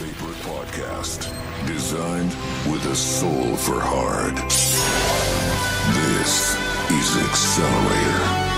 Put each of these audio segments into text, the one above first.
favorite podcast, designed with a soul for hard. This is Accelerator.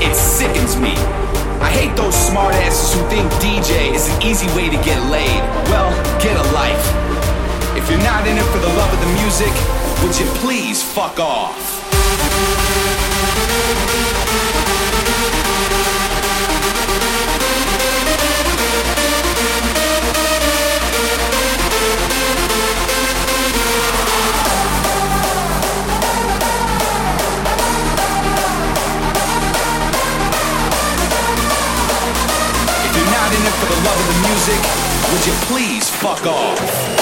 It sickens me. I hate those smartasses who think DJ is an easy way to get laid. Well, get a life. If you're not in it for the love of the music, would you please fuck off? The music, would you please fuck off?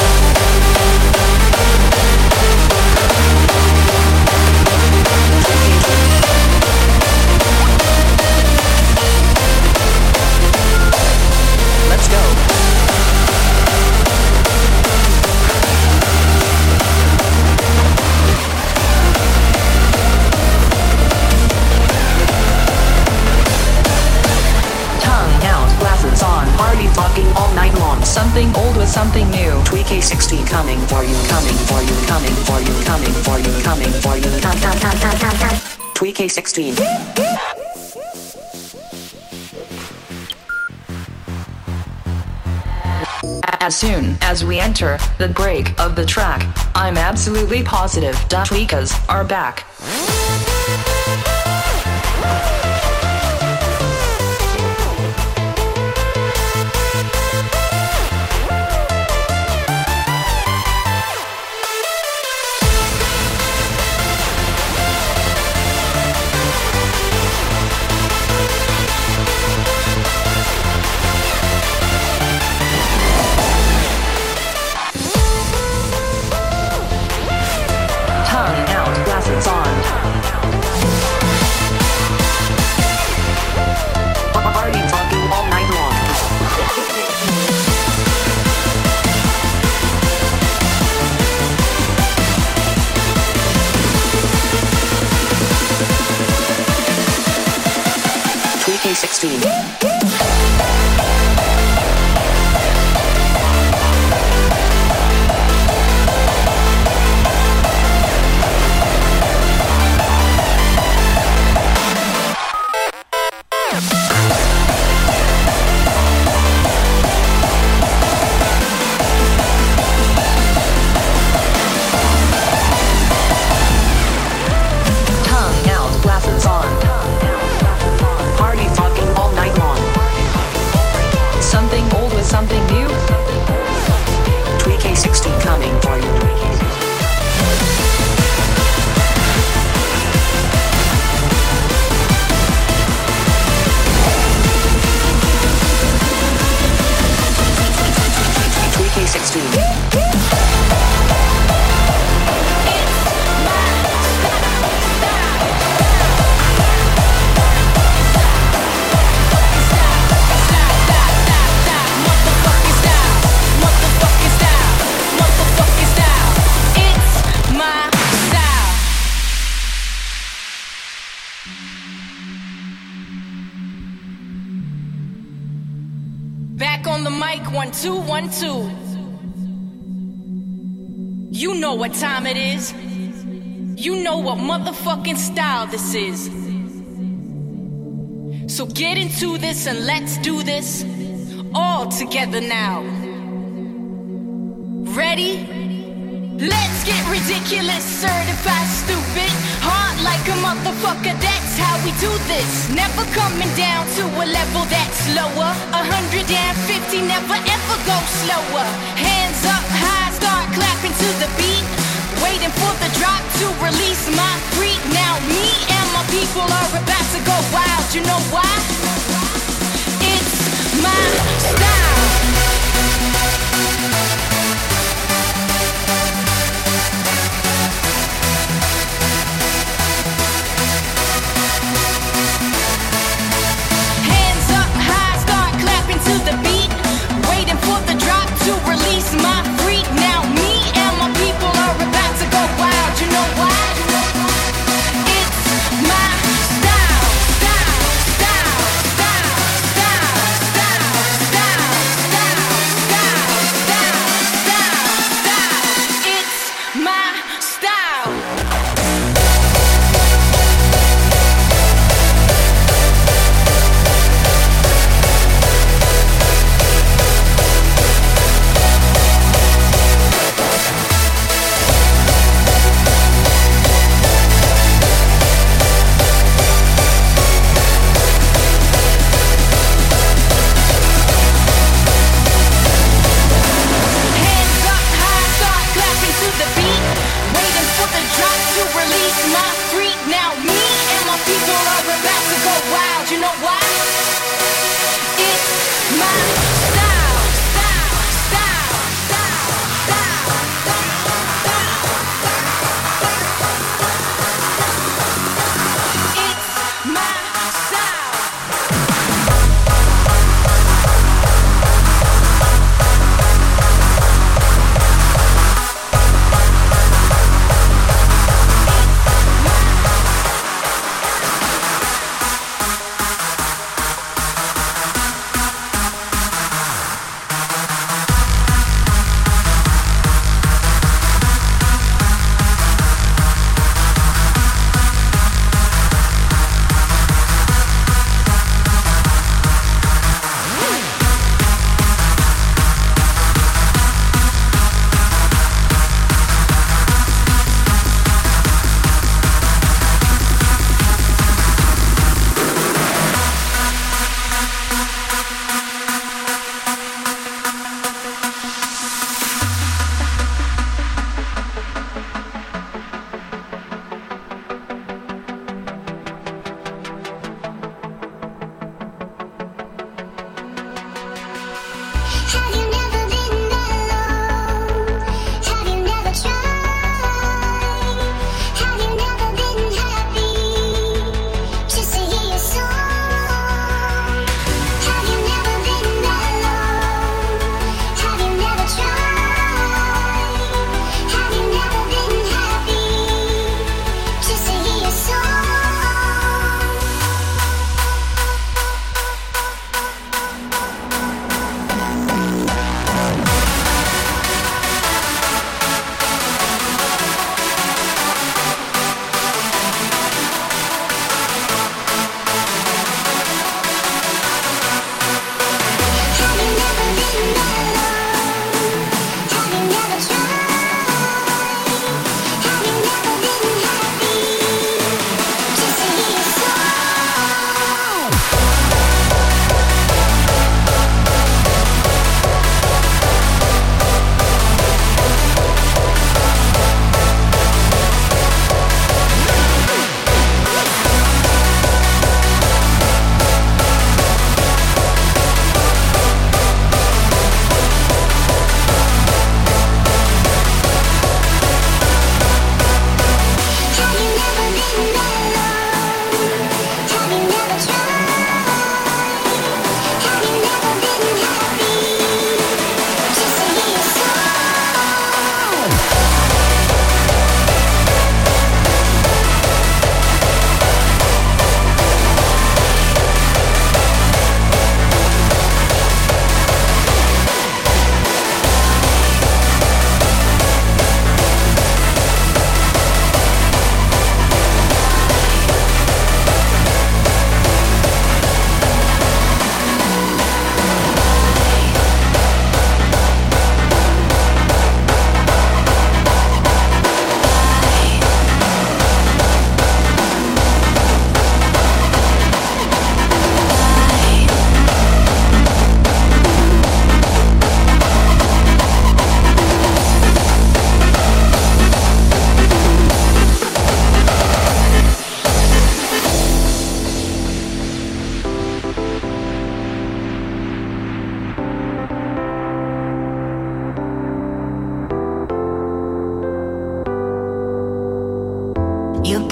Something old with something new. Tweaky 16 coming for you, coming for you, coming for you, coming for you, coming for you. Come, come, come, come, come, come. Tweaky 16. As soon as we enter the break of the track, I'm absolutely positive Tweakas are back. Back on the mic, one, two, one, two. You know what time it is. You know what motherfucking style this is. So get into this and let's do this all together now. Ready? Let's get ridiculous, certified stupid. Hard like a motherfucker, that's how we do this. Never coming down to a level that's lower. 150, never ever go slower. Hands up high, start clapping to the beat. Waiting for the drop to release my freak. Now me and my people are about to go wild. You know why? It's my style. To release my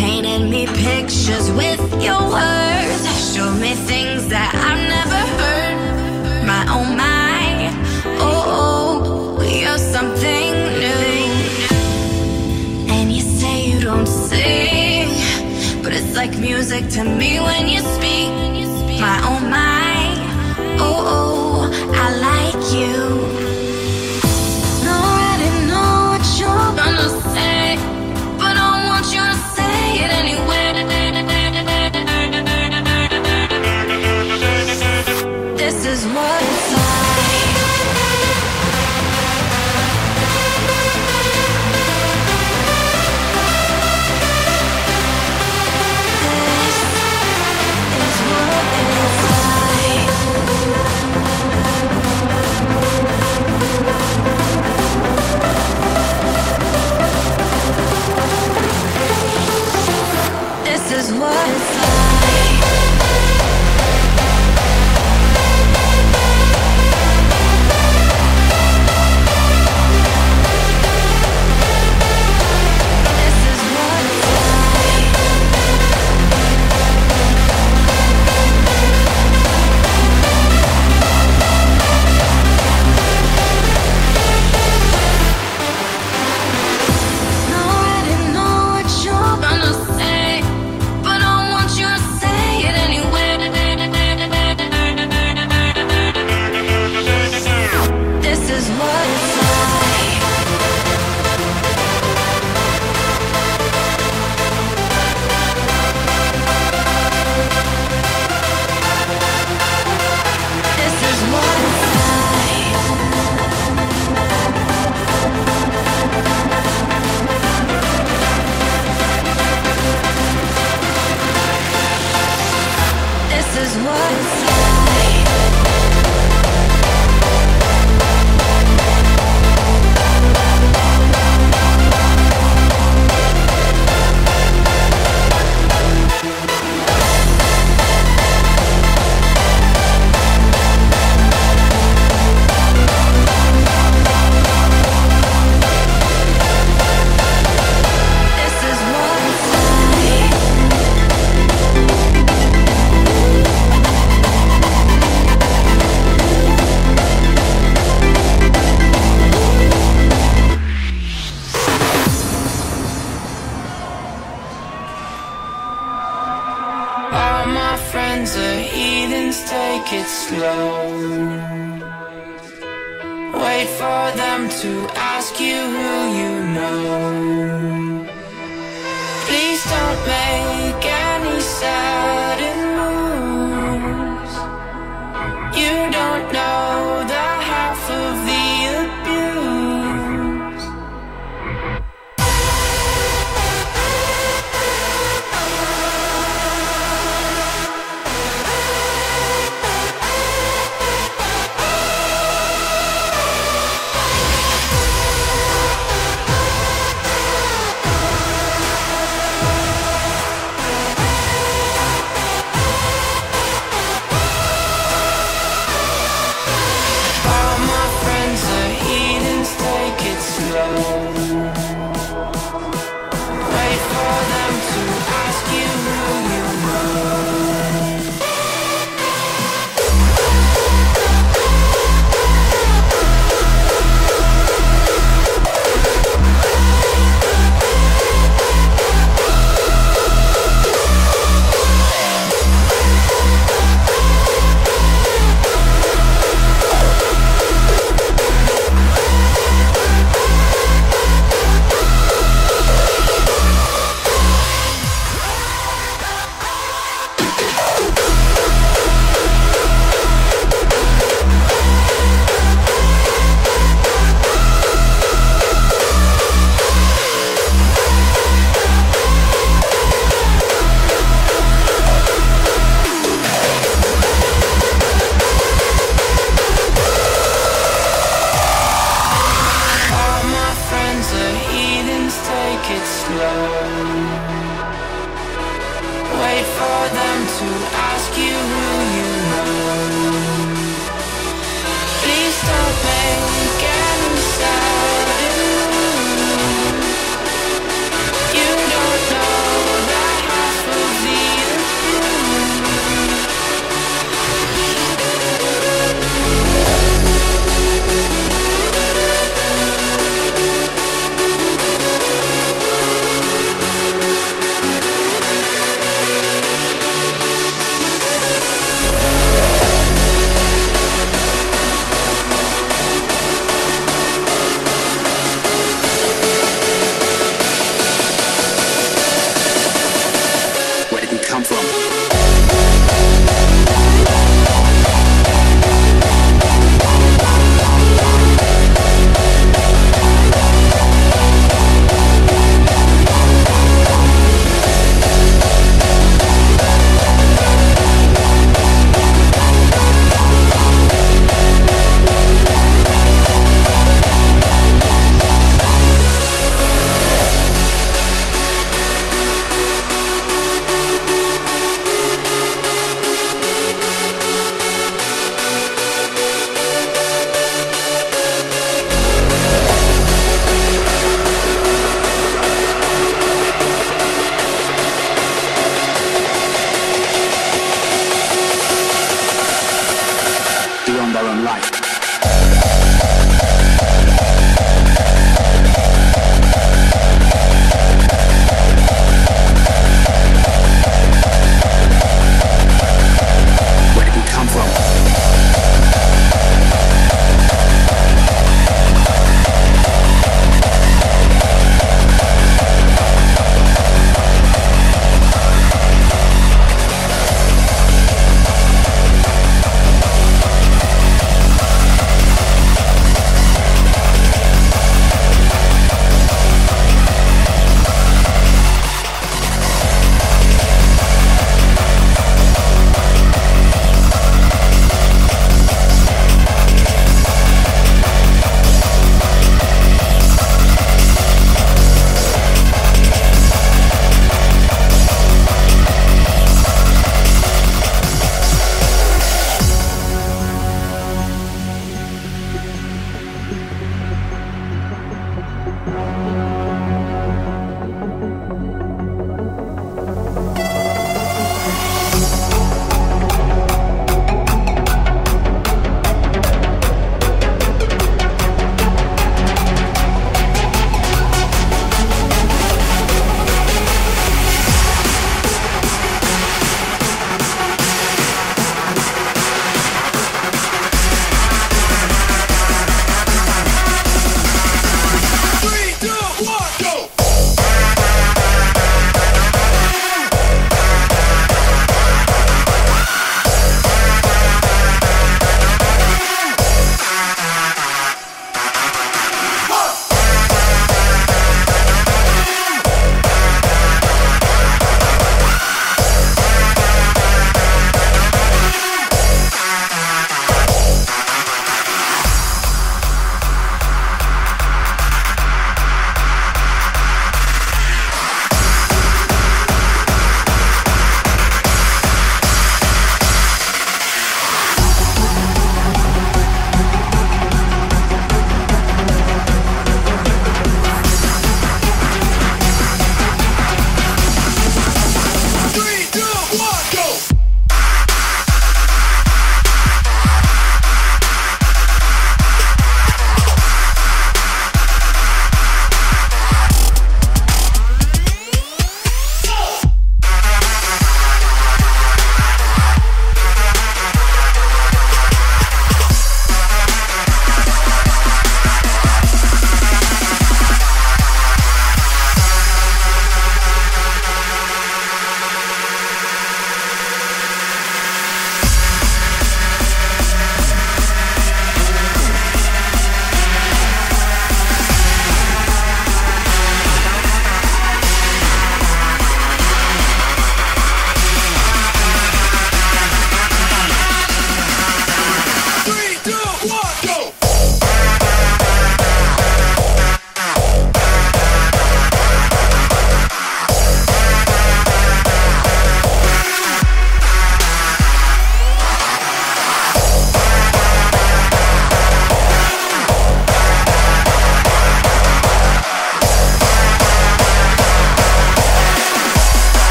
painted me pictures with your words. Showed me things that I've never heard. My oh mind, oh, oh you're something new. And you say you don't sing, but it's like music to me when you speak. My oh mind. Wait for them to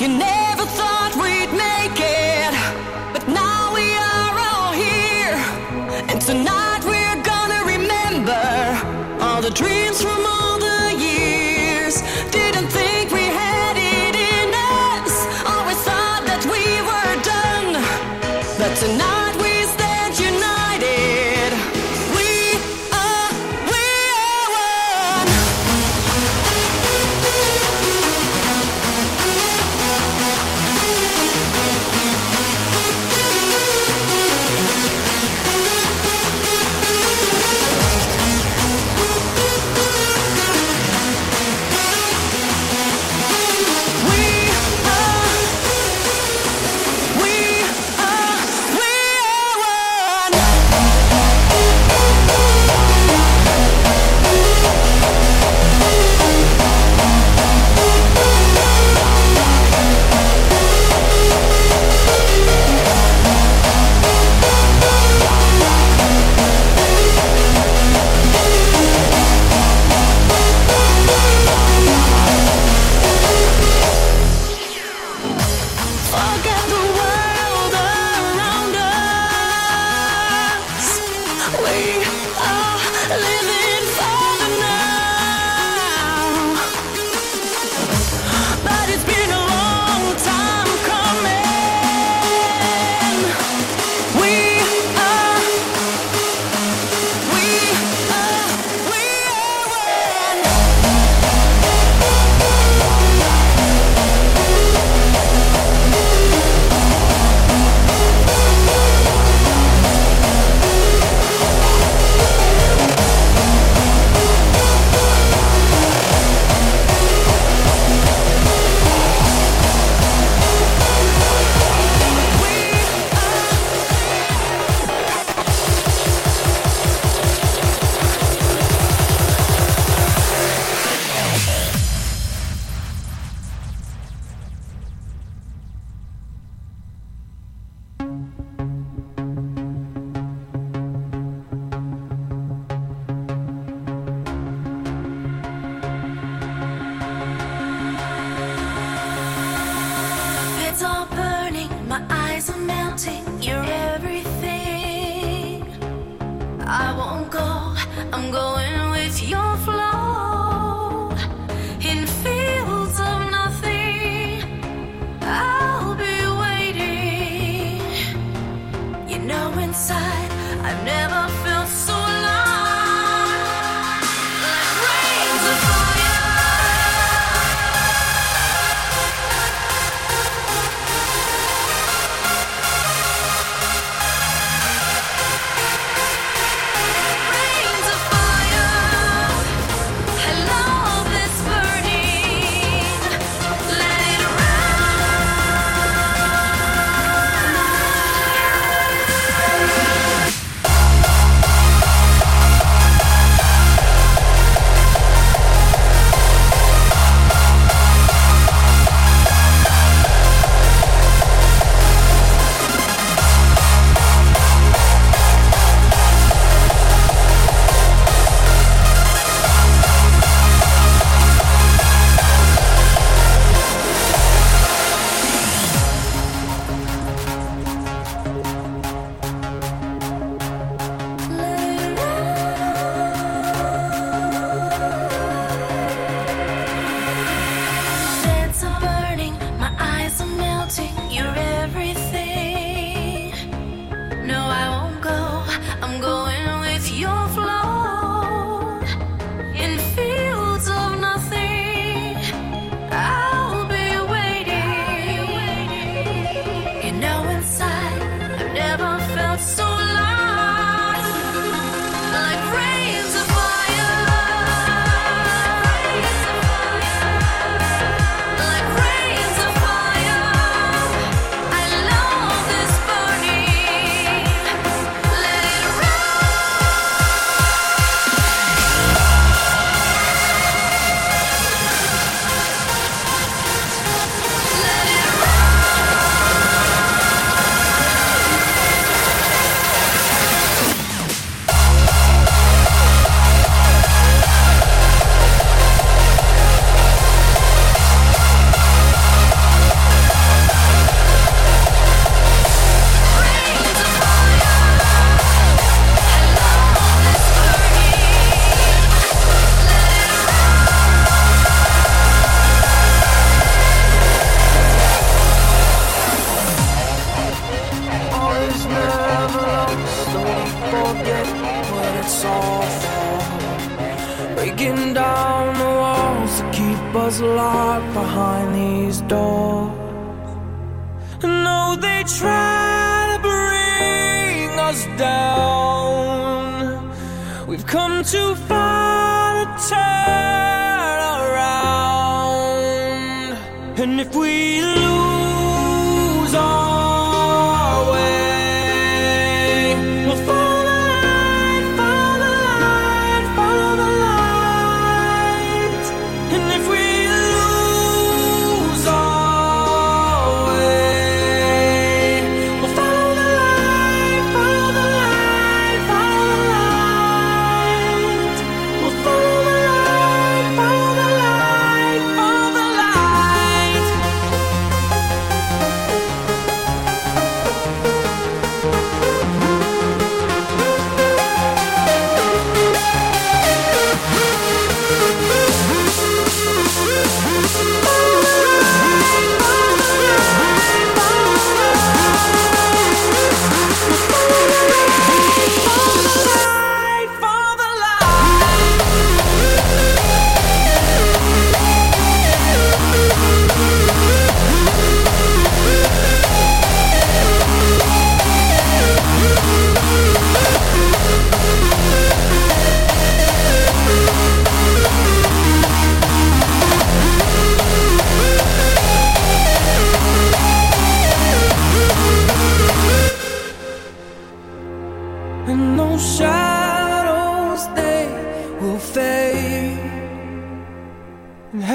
You never thought we'd I'm going with you.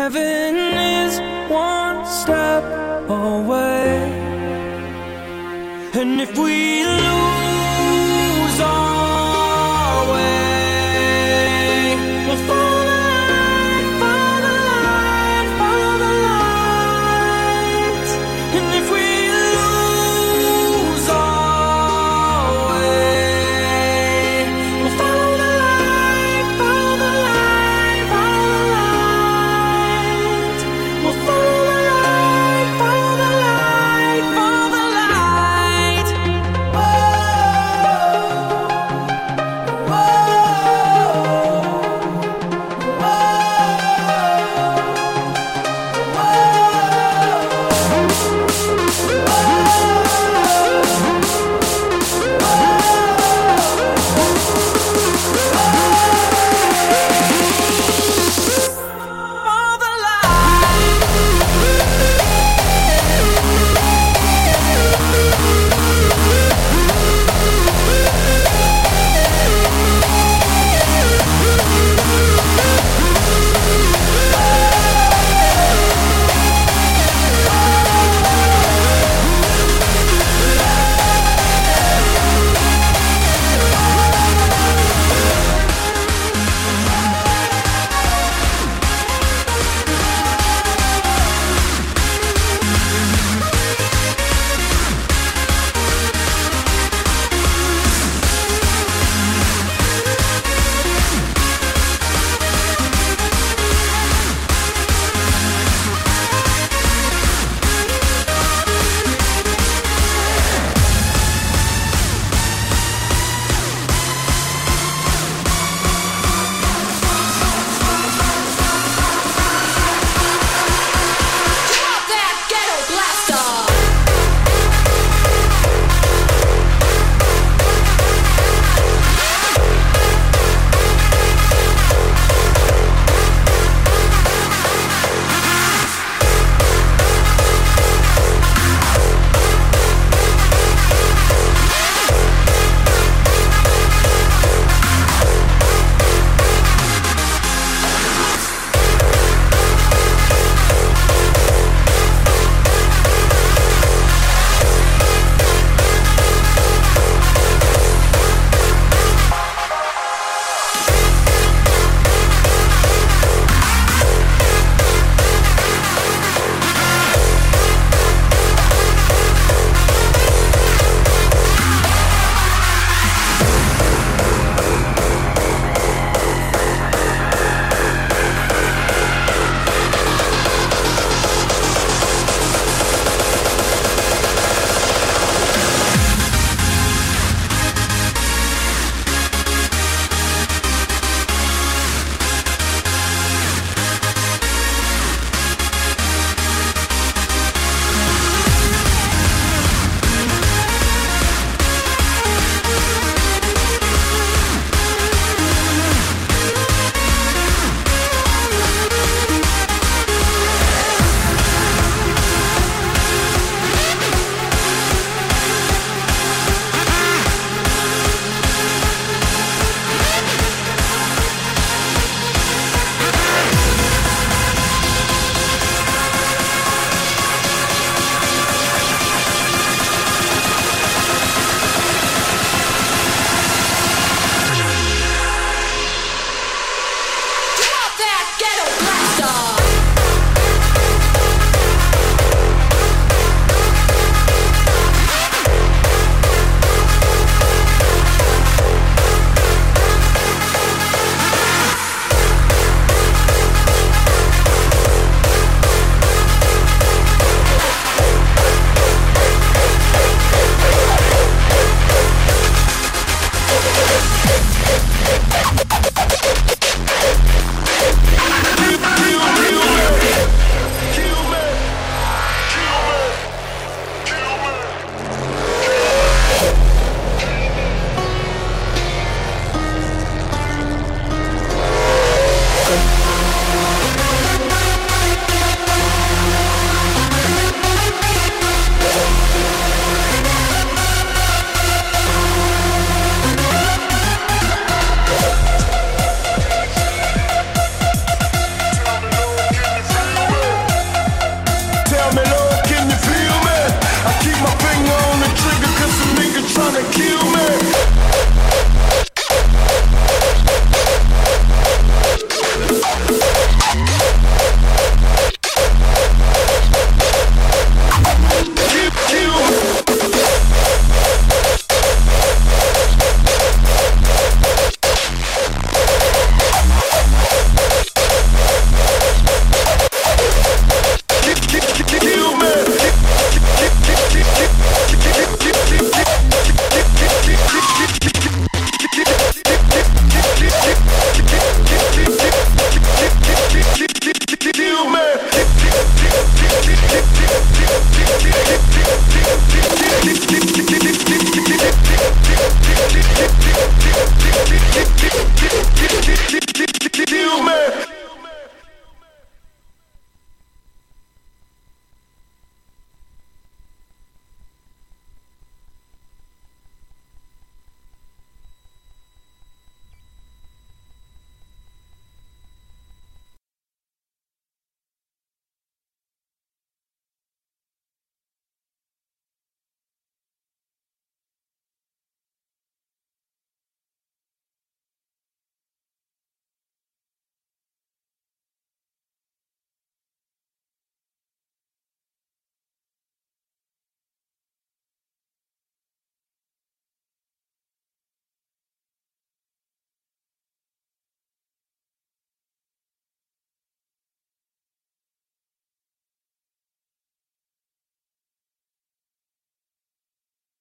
Heaven is one step away. And if we lose